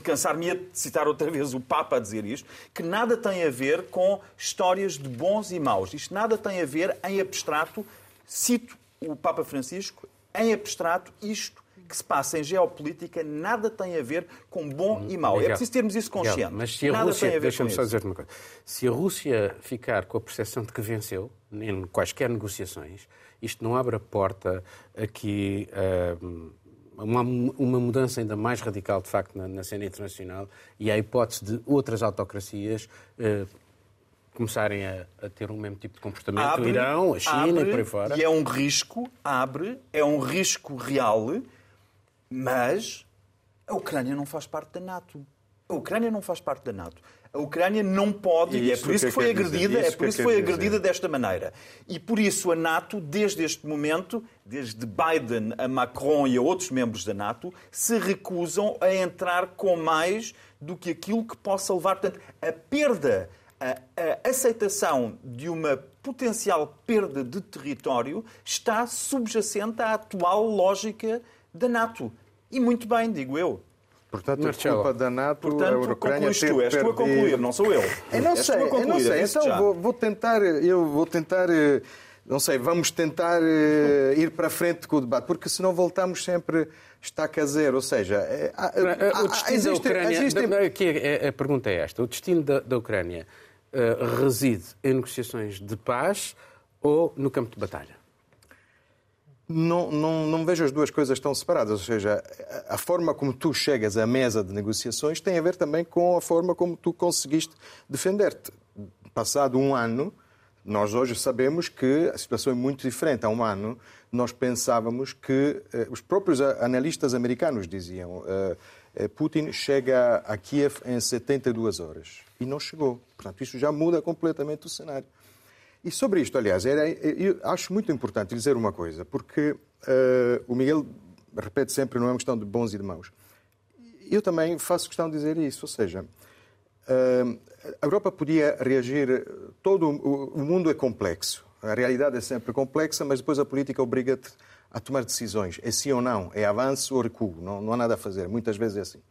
cansar-me de citar outra vez o Papa a dizer isto, que nada tem a ver com histórias de bons e maus. Isto nada tem a ver em abstrato, cito o Papa Francisco, em abstrato, isto que se passa em geopolítica nada tem a ver com bom e mau. É Miguel, preciso termos isso consciente. Miguel, mas se a nada Rússia, deixa-me só dizer uma coisa. Se a Rússia ficar com a percepção de que venceu em quaisquer negociações, isto não abre a porta a que ah, uma, uma mudança ainda mais radical, de facto, na, na cena internacional e a hipótese de outras autocracias ah, começarem a, a ter o mesmo tipo de comportamento. o Irão, a China abre, e por aí fora. E é um risco, abre, é um risco real, mas a Ucrânia não faz parte da NATO. A Ucrânia não faz parte da NATO. A Ucrânia não pode, E e é por isso que que foi dizer? agredida, Isso é por isso que foi dizer? agredida desta maneira. E por isso a NATO, desde este momento, desde Biden a Macron e a outros membros da NATO, se recusam a entrar com mais do que aquilo que possa levar. Portanto, a perda, a, a aceitação de uma potencial perda de território está subjacente à atual lógica da NATO. E muito bem, digo eu. Portanto, a culpa da NATO, a Portanto, Ucrânia concluís ter tu, és tu a perdido- concluir, não sou eu. Eu não sei, a eu não sei. Então vou, vou tentar, eu vou tentar, eh, não sei, vamos tentar eh, ir para frente com o debate, porque senão voltamos sempre estaca a zero. Ou seja, eh, há- há- O destino da Ucrânia. da- aqui é- a pergunta é esta: o destino da, da Ucrânia eh, reside em negociações de paz ou no campo de batalha? Não, não, não vejo as duas coisas tão separadas. Ou seja, a forma como tu chegas à mesa de negociações tem a ver também com a forma como tu conseguiste defender-te. Passado um ano, nós hoje sabemos que a situação é muito diferente. Há um ano, nós pensávamos que eh, os próprios analistas americanos diziam eh, eh, Putin chega a Kiev em 72 horas. E não chegou. Portanto, isso já muda completamente o cenário. E sobre isto, aliás, era, eu acho muito importante dizer uma coisa, porque eh, o Miguel repete sempre, não é uma questão de bons e de maus. Eu também faço questão de dizer isso, ou seja, eh, a Europa podia reagir, todo o, o mundo é complexo, a realidade é sempre complexa, mas depois a política obriga-te a tomar decisões, é sim ou não, é avanço ou recuo, não, não há nada a fazer, muitas vezes é assim.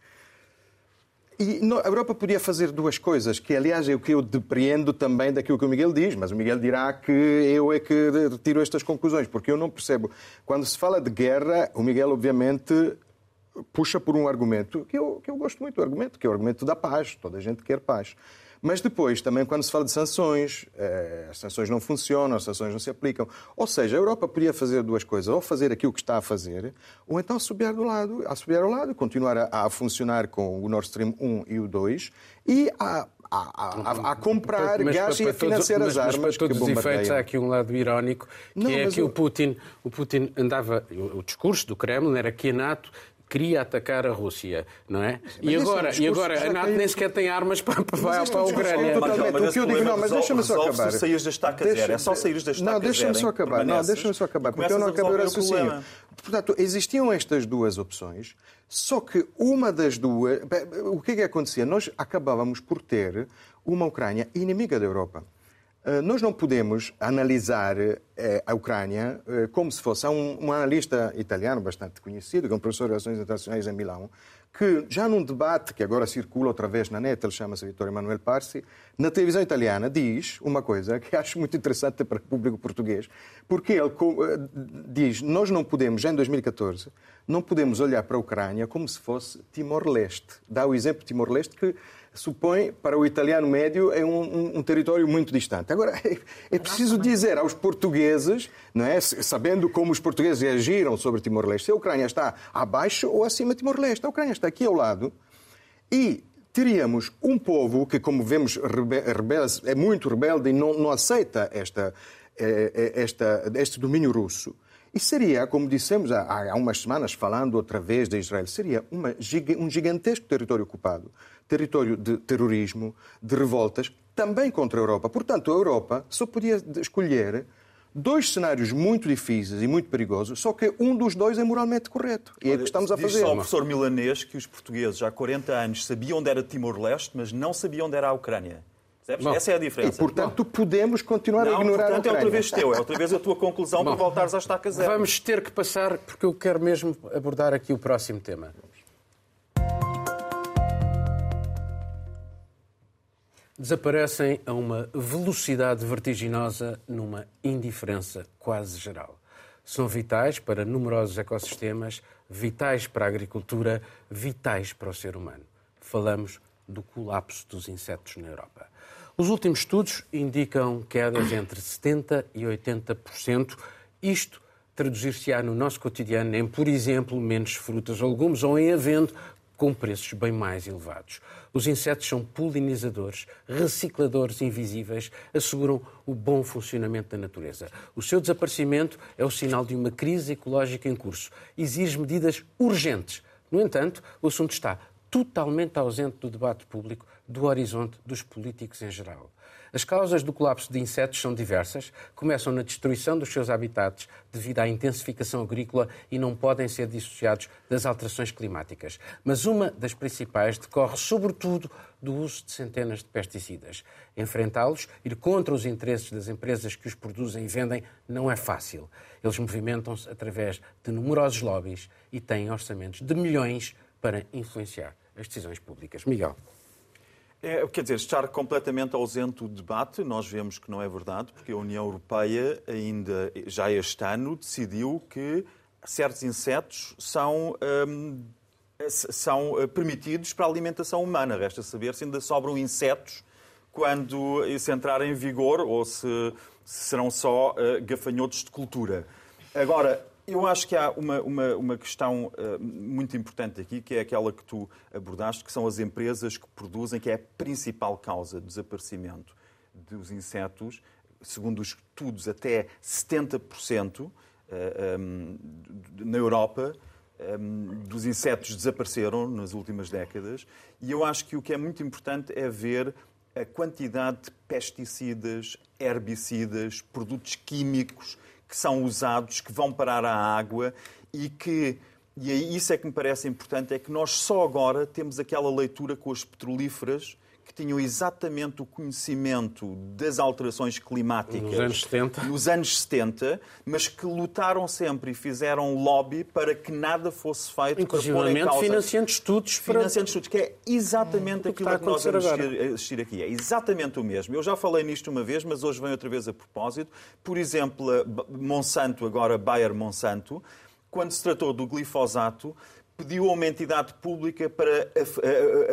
E a Europa podia fazer duas coisas, que aliás é o que eu depreendo também daquilo que o Miguel diz, mas o Miguel dirá que eu é que retiro estas conclusões, porque eu não percebo. Quando se fala de guerra, o Miguel obviamente puxa por um argumento que eu, que eu gosto muito do argumento, que é o argumento da paz. Toda a gente quer paz. Mas depois, também quando se fala de sanções, eh, as sanções não funcionam, as sanções não se aplicam. Ou seja, a Europa podia fazer duas coisas, ou fazer aquilo que está a fazer, ou então subir do lado, a subir ao lado, continuar a, a funcionar com o Nord Stream 1 e o 2 e a, a, a, a comprar Mas gás e para- a para todos- financiar mas- as mas armas para que todos os efeitos, há aqui um lado irónico, que Não, é mas que eu- o, Putin, o Putin andava... O, o discurso do Kremlin era que a NATO queria atacar a Rússia, não é? E esse é agora, e agora a NATO nem sequer tem armas para, para, para, este para é a um discurso Ucrânia. totalmente- Mas, o que eu digo, não, mas deixa-me só acabar. se saíres da estaca Deixa- zero. É só saíres da estaca Não, deixa-me só acabar. Não, deixa-me só acabar, e porque eu não acabei o raciocínio. Portanto, existiam estas duas opções, só que uma das duas. O que é que acontecia? Nós acabávamos por ter uma Ucrânia inimiga da Europa. Uh, Nós não podemos analisar eh, a Ucrânia eh, como se fosse. Há um, um analista italiano bastante conhecido, que é um professor de Relações Internacionais em Milão, que já num debate que agora circula outra vez na net, ele chama-se Vittorio Emanuele Parsi, na televisão italiana diz uma coisa que acho muito interessante para o público português, porque ele eh, diz: nós não podemos, já em 2014, não podemos olhar para a Ucrânia como se fosse Timor-Leste. Dá o exemplo de Timor-Leste que supõe, para o italiano médio, é um, um- um território muito distante. Agora, é, é preciso dizer aos portugueses, não é? sabendo como os portugueses reagiram sobre Timor-Leste, se a Ucrânia está abaixo ou acima de Timor-Leste. A Ucrânia está aqui ao lado e teríamos um povo que, como vemos, rebe- rebela- é muito rebelde e não, não aceita esta, eh, eh, esta, este domínio russo. E seria, como dissemos há, há umas semanas, falando outra vez de Israel, seria uma um gigantesco território ocupado, território de terrorismo, de revoltas, também contra a Europa. Portanto, a Europa só podia escolher dois cenários muito difíceis e muito perigosos, só que um dos dois é moralmente correto. E é o que estamos a Diz fazer. só o professor milanês que os portugueses há 40 anos sabiam onde era Timor-Leste, mas não sabiam onde era a Ucrânia. Bom, Essa é a E, diferença. portanto, podemos continuar a não, ignorar portanto, a é outra Ucrânia. vez teu, é outra vez a tua conclusão para voltares à estaca zero. Vamos ter que passar, porque eu quero mesmo abordar aqui o próximo tema. Desaparecem a uma velocidade vertiginosa numa indiferença quase geral. São vitais para numerosos ecossistemas, vitais para a agricultura, vitais para o ser humano. Falamos do colapso dos insetos na Europa. Os últimos estudos indicam quedas entre 70% e 80%. Isto traduzir-se-á no nosso cotidiano em, por exemplo, menos frutas ou legumes ou em havendo com preços bem mais elevados. Os insetos são polinizadores, recicladores invisíveis, asseguram o bom funcionamento da natureza. O seu desaparecimento é o sinal de uma crise ecológica em curso. Exige medidas urgentes. No entanto, o assunto está totalmente ausente do debate público, do horizonte dos políticos em geral. As causas do colapso de insetos são diversas, começam na destruição dos seus habitats devido à intensificação agrícola e não podem ser dissociados das alterações climáticas. Mas uma das principais decorre sobretudo do uso de centenas de pesticidas. Enfrentá-los, ir contra os interesses das empresas que os produzem e vendem, não é fácil. Eles movimentam-se através de numerosos lobbies e têm orçamentos de milhões para influenciar as decisões públicas. Miguel. É, quer dizer, estar completamente ausente do debate, nós vemos que não é verdade, porque a União Europeia ainda já este ano decidiu que certos insetos são, hum, são eh, permitidos para a alimentação humana. Resta saber se ainda sobram insetos quando isso entrar em vigor ou se, se serão só uh, gafanhotos de cultura. Agora, eu acho que há uma, uma, uma questão uh, muito importante aqui, que é aquela que tu abordaste, que são as empresas que produzem, que é a principal causa do desaparecimento dos insetos. Segundo os estudos, até 70% uh, um, na Europa um, dos insetos desapareceram nas últimas décadas. E eu acho que o que é muito importante é ver a quantidade de pesticidas, herbicidas, produtos químicos que são usados, que vão parar à água e que e isso é que me parece importante, é que nós só agora temos aquela leitura com as petrolíferas que tinham exatamente o conhecimento das alterações climáticas nos anos 70, nos anos 70 mas que lutaram sempre e fizeram lobby para que nada fosse feito Inclusive, para pôr em causa... financiando estudos para... Financiando estudos, que é exatamente aquilo que, que nós vamos assistir aqui. É exatamente o mesmo. Eu já falei nisto uma vez, mas hoje vem outra vez a propósito. Por exemplo, Monsanto, agora Bayer Monsanto, quando se tratou do glifosato, pediu a uma entidade pública para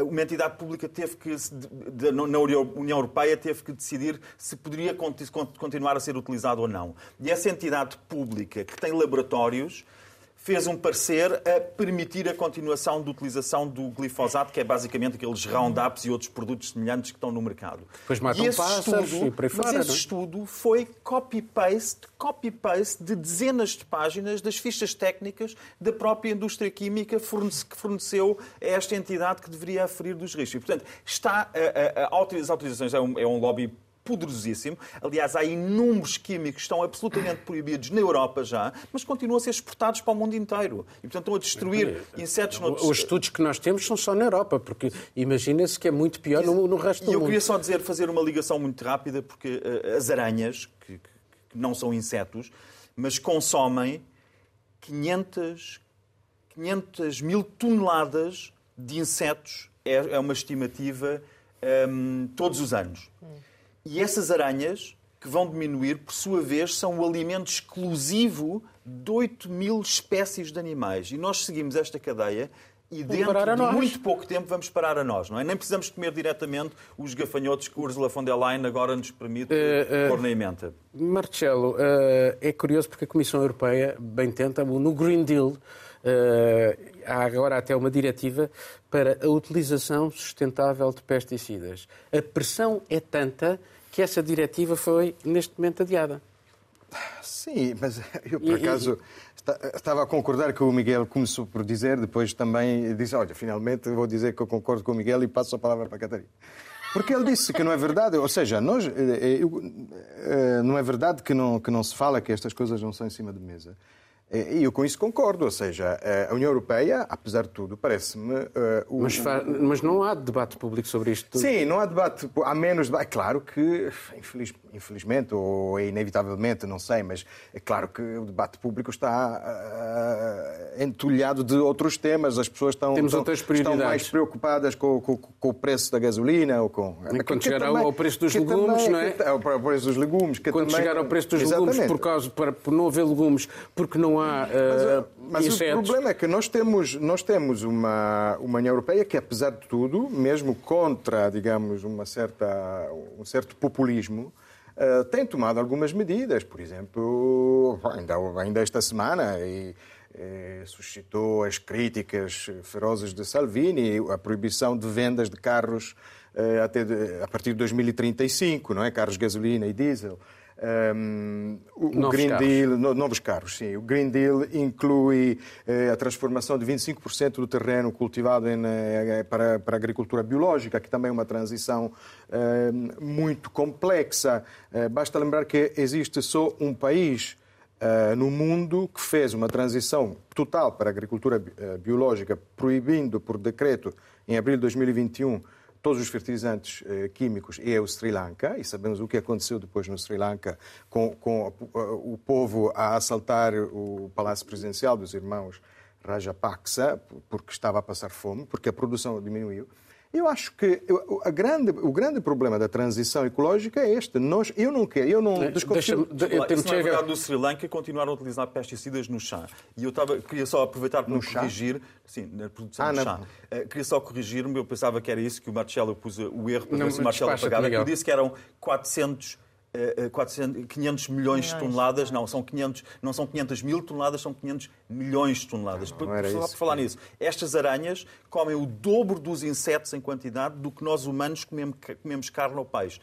uma entidade pública teve que na União Europeia teve que decidir se poderia continuar a ser utilizado ou não. E essa entidade pública que tem laboratórios fez um parecer a permitir a continuação da utilização do glifosato, que é basicamente aqueles Roundups e outros produtos semelhantes que estão no mercado. Pois matam e esse pássaros estudo, e por aí mas esse é? estudo foi copy-paste, copy-paste de dezenas de páginas das fichas técnicas da própria indústria química que forneceu a esta entidade que deveria aferir dos riscos. E, portanto, está a, a, a, as autorizações é um, é um lobby poderosíssimo. Aliás, há inúmeros químicos que estão absolutamente proibidos na Europa já, mas continuam a ser exportados para o mundo inteiro. E, portanto, estão a destruir insetos... Noutros... Os estudos que nós temos são só na Europa, porque imagina-se que é muito pior no, no resto do mundo. E eu queria só dizer, fazer uma ligação muito rápida, porque uh, as aranhas, que, que, não são insetos, mas consomem 500, 500 mil toneladas de insetos, é, é uma estimativa, um, todos os anos. Hum. E essas aranhas, que vão diminuir, por sua vez, são o alimento exclusivo de 8 mil espécies de animais. E nós seguimos esta cadeia e dentro de nós. muito pouco tempo vamos parar a nós, não é? Nem precisamos comer diretamente os gafanhotos que Ursula von der Leyen agora nos permite uh, uh, pôr na emenda. Marcelo, uh, é curioso porque a Comissão Europeia bem tenta, no Green Deal, há agora até uma diretiva para a utilização sustentável de pesticidas. A pressão é tanta que essa diretiva foi, neste momento, adiada. Sim, mas eu, por acaso, estava a concordar com o Miguel começou por dizer, depois também disse, olha, finalmente vou dizer que eu concordo com o Miguel e passo a palavra para a Catarina. Porque ele disse que não é verdade, ou seja, nós, eh, eh, eu, eh, não é verdade que não, que não se fala que estas coisas não são em cima de mesa. E eu com isso concordo, ou seja, a União Europeia, apesar de tudo, parece-me. Uh, o... mas, mas, não há debate público sobre isto? Sim, não há debate, há menos debate. É claro que, infeliz, infelizmente, ou inevitavelmente, não sei, mas é claro que o debate público está uh, entulhado de outros temas, as pessoas estão, estão, estão mais preocupadas com, com, com, o preço da gasolina ou com... quando chegar também, ao preço dos legumes, também, não é? Ao preço dos legumes. quando também, chegar ao preço dos exatamente. legumes, por, causa, por, por não haver legumes, porque não há uh, Mas, mas o problema é que nós temos, nós temos uma, uma União Europeia que, apesar de tudo, mesmo contra, digamos, uma certa, um certo populismo, uh, tem tomado algumas medidas. Por exemplo, ainda, ainda esta semana, e, suscitou as críticas ferozes de Salvini, a proibição de vendas de carros uh, até a partir de 2035, não é? Carros gasolina e diesel. Um, o, novos Green carros. Deal, no, novos carros, sim. O Green Deal inclui eh, a transformação de 25% do terreno cultivado em, eh, para, para a agricultura biológica, que também é uma transição eh, muito complexa. Eh, basta lembrar que existe só um país eh, no mundo que fez uma transição total para a agricultura eh, biológica, proibindo por decreto, em abril de 2021, todos os fertilizantes eh, químicos é o Sri Lanka, e sabemos o que aconteceu depois no Sri Lanka com, com o povo a assaltar o palácio presidencial dos irmãos Rajapaksa, porque estava a passar fome, porque a produção diminuiu. Eu acho que a grande, o grande problema da transição ecológica é este. Nós, eu não quero, eu não desconfio. Deixa, eu tenho que verdade, no Sri Lanka continuaram a utilizar pesticidas no chá. E eu estava, queria só aproveitar para no corrigir, chá? sim, na produção ah, do chá. Uh, queria só corrigir-me, eu pensava que era isso que o Marcelo pôs o erro para não, ver se o Marcelo pagava. Eu disse que eram 400 400, 500 milhões de toneladas, não, são 500, não são 500 mil toneladas, são 500 milhões de toneladas. Não, não Só para falar nisso, estas aranhas comem o dobro dos insetos em quantidade do que nós humanos comemos, comemos carne ou peixe.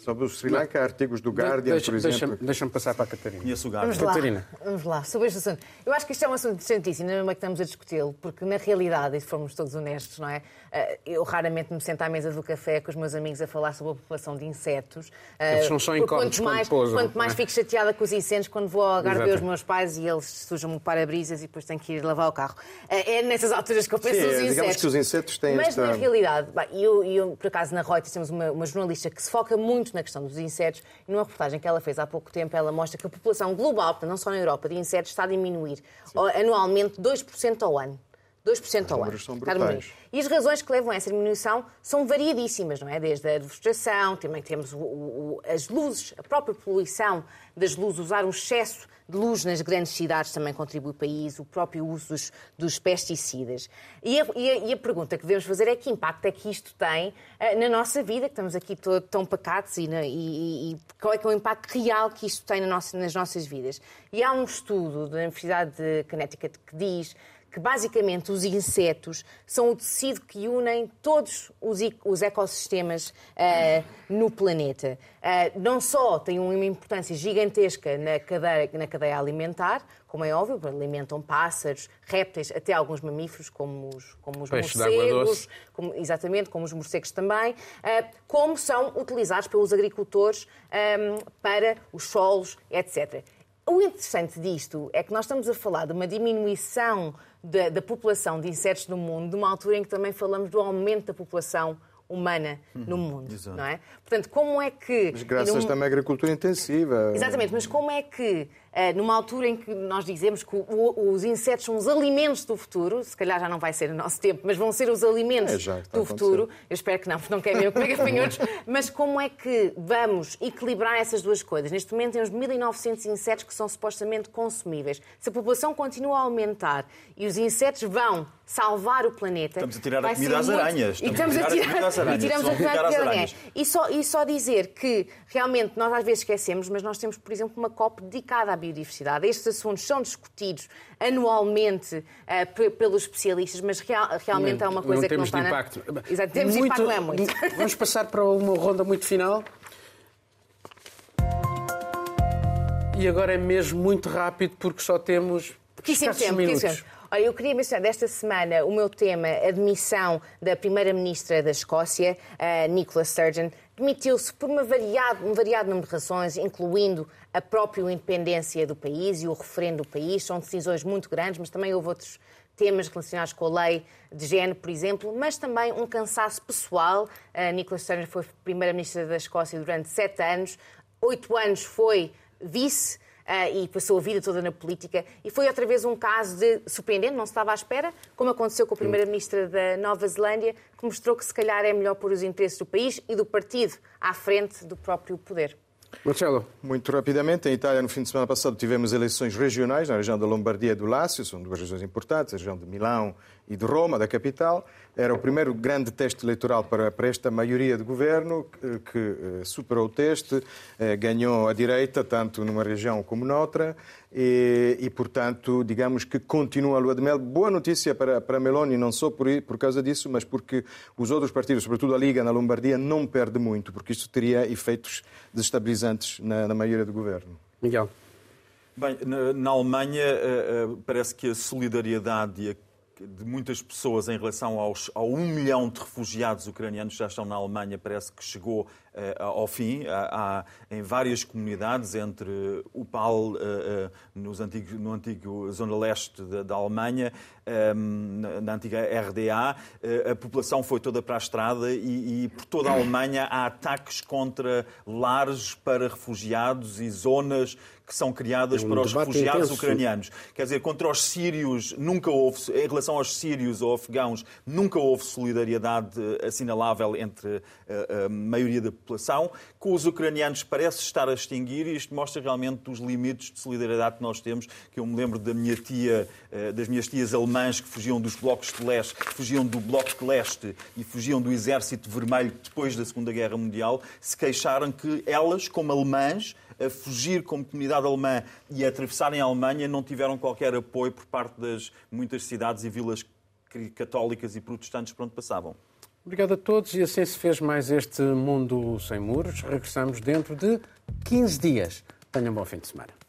Sobre o Sri Lanka, artigos do Guardian, deixa, por exemplo. Deixa-me deixa passar para a Catarina. Conheço o Guardian. Vamos lá, Catarina. vamos lá, sobre este assunto. Eu acho que isto é um assunto interessantíssimo, não é que estamos a discuti-lo, porque na realidade, e se formos todos honestos, não é? Eh, eu raramente me sento à mesa do café com os meus amigos a falar sobre a população de insetos. Eh, eles não são incómodos quanto mais, pousam, quanto mais é? fico chateada com os incêndios quando vou ao ver os meus pais e eles sujam-me o para-brisas e depois tenho que ir lavar o carro. Eh, é nessas alturas que eu penso Sim, nos insetos. Digamos que os insetos têm Mas esta... na realidade, eu, eu, por acaso na Reuters temos uma, uma jornalista que se foca muito na questão dos insetos. E numa reportagem que ela fez há pouco tempo, ela mostra que a população global, não só na Europa, de insetos está a diminuir Sim. anualmente 2% ao ano. 2% ao ano. São brutais. E as razões que levam a essa diminuição são variadíssimas, não é? Desde a deforestação, também temos o, o, as luzes, a própria poluição das luzes, usar um excesso de luz nas grandes cidades também contribui para isso, o próprio uso dos, dos pesticidas. E a, e, a, e a, pergunta que devemos fazer é que impacto é que isto tem uh, na nossa vida, que estamos aqui todo, tão pacatos, e, na, e, e, qual é, que é o impacto real que isto tem na nossa, nas nossas vidas. E há um estudo da Universidade de Connecticut que diz que basicamente os insetos são o tecido que unem todos os, os ecossistemas uh, no planeta. Uh, não só têm uma importância gigantesca na cadeia, na cadeia alimentar, como é óbvio, alimentam pássaros, répteis, até alguns mamíferos, como os, como os morcegos, como, exatamente, como os morcegos também, uh, como são utilizados pelos agricultores um, para os solos, etc. O interessante disto é que nós estamos a falar de uma diminuição da, da, população de insetos no mundo, de uma altura em que também falamos do aumento da população humana no uhum, mundo, Exato. não é? Portanto, como é que... Mas graças num... também à agricultura intensiva. Exatamente, mas como é que numa altura em que nós dizemos que os insetos são os alimentos do futuro, se calhar já não vai ser o nosso tempo, mas vão ser os alimentos é, do futuro. Eu espero que não, porque não querem eu comer gafanhotos. mas como é que vamos equilibrar essas duas coisas? Neste momento temos 1.900 insetos que são supostamente consumíveis. Se a população continua a aumentar e os insetos vão salvar o planeta. Estamos a tirar a comida às muito... aranhas. E estamos a tirar, a tirar... E tiramos a comida às aranhas. E só, e só dizer que realmente nós às vezes esquecemos, mas nós temos, por exemplo, uma COP dedicada à biodiversidade. Estes assuntos são discutidos anualmente uh, pelos especialistas, mas real, realmente não, é uma coisa que não está impacto. na... Exato, temos muito, impacto, não é muito. Vamos passar para uma ronda muito final. E agora é mesmo muito rápido porque só temos pouquíssimo tempo, minutos. Olha, eu queria mencionar desta semana o meu tema, a demissão da Primeira-Ministra da Escócia, Nicola Sturgeon. Demitiu-se por uma variado, um variado número de razões, incluindo a própria independência do país e o referendo do país. São decisões muito grandes, mas também houve outros temas relacionados com a lei de género, por exemplo, mas também um cansaço pessoal. A Nicola Sturgeon foi Primeira-Ministra da Escócia durante sete anos oito anos foi vice uh, e passou a vida toda na política. E foi outra vez um caso de surpreendente, não se estava à espera, como aconteceu com a primeira-ministra da Nova Zelândia, que mostrou que se calhar é melhor pôr os interesses do país e do partido à frente do próprio poder. Marcelo. Muito rapidamente, em Itália, no fim de semana passado, tivemos eleições regionais na região da Lombardia e do Lácio, são duas regiões importantes, a região de Milão e de Roma, da capital. Era o primeiro grande teste eleitoral para, para esta maioria de governo, que, que eh, superou o teste, eh, ganhou a direita, tanto numa região como noutra, e, e, portanto, digamos que continua a lua de mel. Boa notícia para, para Meloni, não só por, por causa disso, mas porque os outros partidos, sobretudo a Liga na Lombardia, não perde muito, porque isto teria efeitos desestabilizantes na, na maioria do governo. Miguel. Bem, na, na Alemanha uh, uh, parece que a solidariedade e a de muitas pessoas em relação aos, ao um milhão de refugiados ucranianos que já estão na Alemanha, parece que chegou uh, ao fim. Há, há, em várias comunidades, entre o PAL, uh, uh, nos no antigo Zona Leste da, da Alemanha, na, na, antiga RDA, a população foi toda para a estrada e, e por toda a Alemanha há ataques contra lares para refugiados e zonas que são criadas é um para os refugiados intenso. ucranianos. Quer dizer, contra os sírios nunca houve, em relação aos sírios ou afegãos, nunca houve solidariedade assinalável entre a, a maioria da população. Com os ucranianos parece estar a extinguir e isto mostra realmente os limites de solidariedade que nós temos, que eu me lembro da minha tia, eh, das minhas tias alemãs que fugiam dos blocos de leste, fugiam do bloco de leste e fugiam do exército vermelho depois da Segunda Guerra Mundial, se queixaram que elas, como alemãs, a fugir como comunidade alemã e a atravessarem a Alemanha não tiveram qualquer apoio por parte das muitas cidades e vilas católicas e protestantes por onde passavam. Obrigado a todos e assim se fez mais este Mundo Sem Muros. Regressamos dentro de 15 dias. Tenham um bom fim de semana.